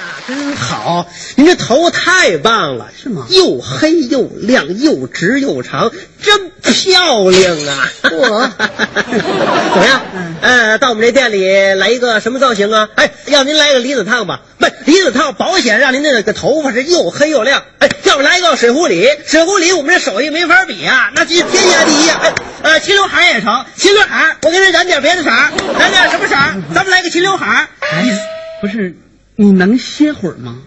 呀，真好！您这头发太棒了，是吗又黑又亮，又直又长，真漂亮啊！我 怎么样？呃，到我们这店里来一个什么造型啊？哎，要您来个离子烫吧，不，离子烫保险让您那个头发是又黑又亮。哎，要不来一个水壶里，水壶里我们这手艺没法比啊，那是天下第一啊！哎，呃，齐刘海也成，齐刘海，我给您染点别的色儿，染点什么色儿？咱们来个齐刘海。哎，不是，你能歇会儿吗？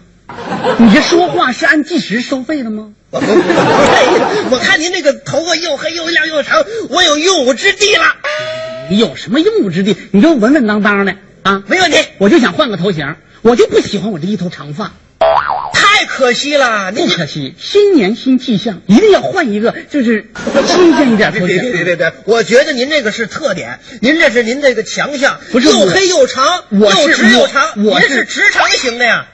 你这说话是按计时收费的吗？我看您这个头发又黑又亮又长，我有用武之地了。你有什么用武之地？你就稳稳当当的啊，没问题我就想换个头型，我就不喜欢我这一头长发，太可惜啦，您不可惜。新年新气象，一定要换一个，就是新鲜一点头别型。别别别别！我觉得您这个是特点，您这是您这个强项，不是又黑又长，又直又长，我是您是直肠型的呀，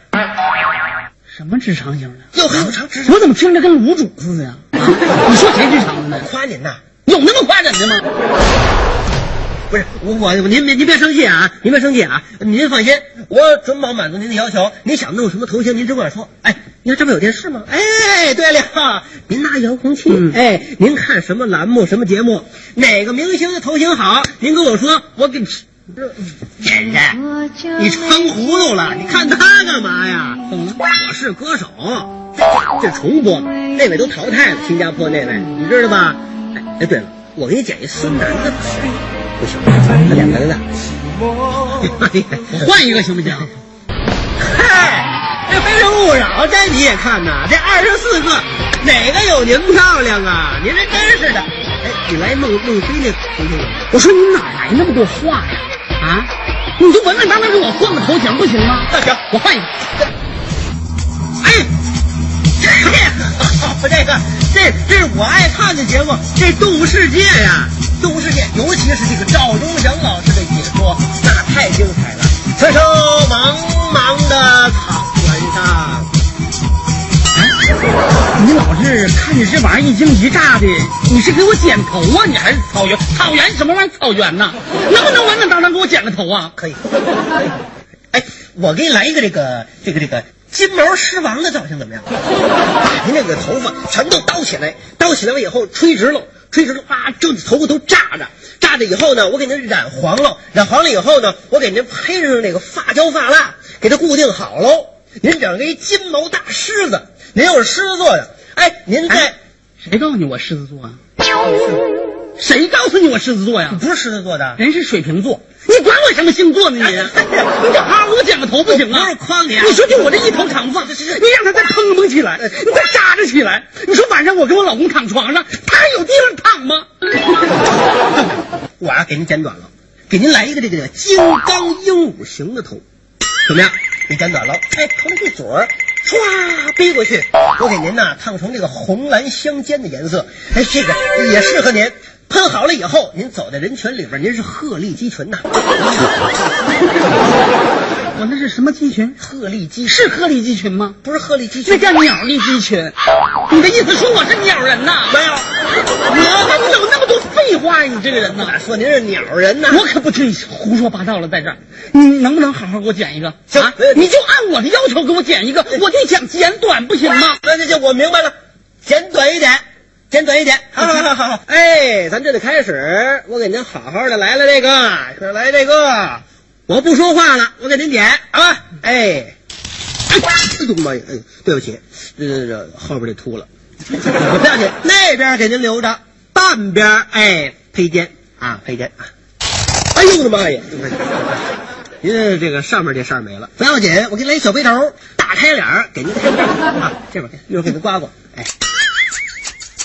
什么直肠型的？又黑又长，直肠。我怎么听着跟卤煮似的呀？啊 你说谁直肠的呢？夸您呐，有那么夸人的吗？不是我我您别您别生气啊，您别生气啊，您放心，我准保满足您的要求。您想弄什么头型，您只管说。哎，您看这不有电视吗？哎，对了，您拿遥控器，嗯哎，您看什么栏目、什么节目，哪个明星的头型好，您跟我说，我给你。先生，你撑糊涂了，你看他干嘛呀？怎么了？我是歌手，这这重播，那位都淘汰了，新加坡那位，你知道吧？哎哎，对了，我给你剪一孙楠的头，不行，他两个人了。我 换一个行不行？嗨，这《你也看呐？这二十四个，哪个有您漂亮啊？您这真是的。哎，你来孟孟非那头型吗？我说你哪来那么多话呀？啊，你就稳稳当当给我换个头型不行吗？那行我换一个。哎，这 这个这这是我爱看的节目，这《动物世界》呀，《动物世界》，尤其是这个赵忠祥老师的解说，那太精彩了。传说茫茫的是看着这玩意一惊一乍的，你是给我剪头啊？你还是草原？草原什么玩意儿？草原呐？能不能稳稳当当给我剪个头啊？可以，可以。哎，我给你来一个这个这个这个金毛狮王的造型怎么样？把您那个头发全都刀起来，刀起来了以后吹直了，吹直了，哇，这头发都炸着，炸着以后呢，我给您染黄了，染黄了以后呢，我给您配上那个发胶发蜡，给它固定好喽。您整个一金毛大狮子，您又是狮子座的，哎，您在、哎谁告诉你我狮子座啊？谁告诉你我狮子座呀？不是狮子座的，人是水瓶座，你管我什么星座呢你？你这好好给我剪个头不行啊？我不是诓你啊你说就我这一头长发，你让他再蓬蓬起来，你再扎着起来，你说晚上我跟我老公躺床上，他还有地方躺吗？我呀、给您剪短了，给您来一个这个金刚鹦鹉型的头，怎么样？给剪短了，哎，头上这嘴儿唰背过去，我给您呐烫成这个红蓝相间的颜色，哎，这个也适合您。喷好了以后，您走在人群里边，您是鹤立鸡群呐。我那是什么鸡群？鹤立鸡是鹤立鸡群吗？不是鹤立鸡群那群？叫鸟立鸡群。你的意思说我是鸟人呐？没有，我怎么那么多废话呀？你这个人呐！哪说您是鸟人呐？我可不听你胡说八道了，在这儿，你能不能好好给我剪一个？啊行你就按我的要求给我剪一个，我就想剪短，不行吗？那那行我明白了，剪短一点，剪短一点。好好好好好，哎，咱这就开始，我给您好好的来了这个，是来这个，我不说话了，我给您剪啊，哎，哎呦妈呀，哎呦，对不起，这这这后边这秃了，不要紧，那边给您留着，半边哎配肩啊配肩啊，哎呦我的妈呀！您这个上面这事儿没了，不要紧，我给你来一小背头，大开脸儿，给您看这儿啊，这边一会儿给您刮刮，哎，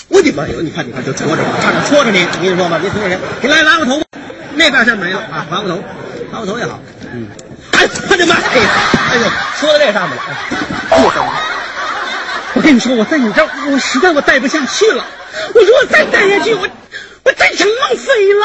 我的妈呀！你看，你看，就戳着我，差点戳着你，我跟你说吧，别戳着你，给来拉个头吧，那边事儿没了啊，刮个头，刮个头也好，嗯，哎，我的妈！哎呦，说到这上面了，哎呦，我跟你说，我在你这儿，我实在我待不下去了。我说我再待下去，我我真成孟非了。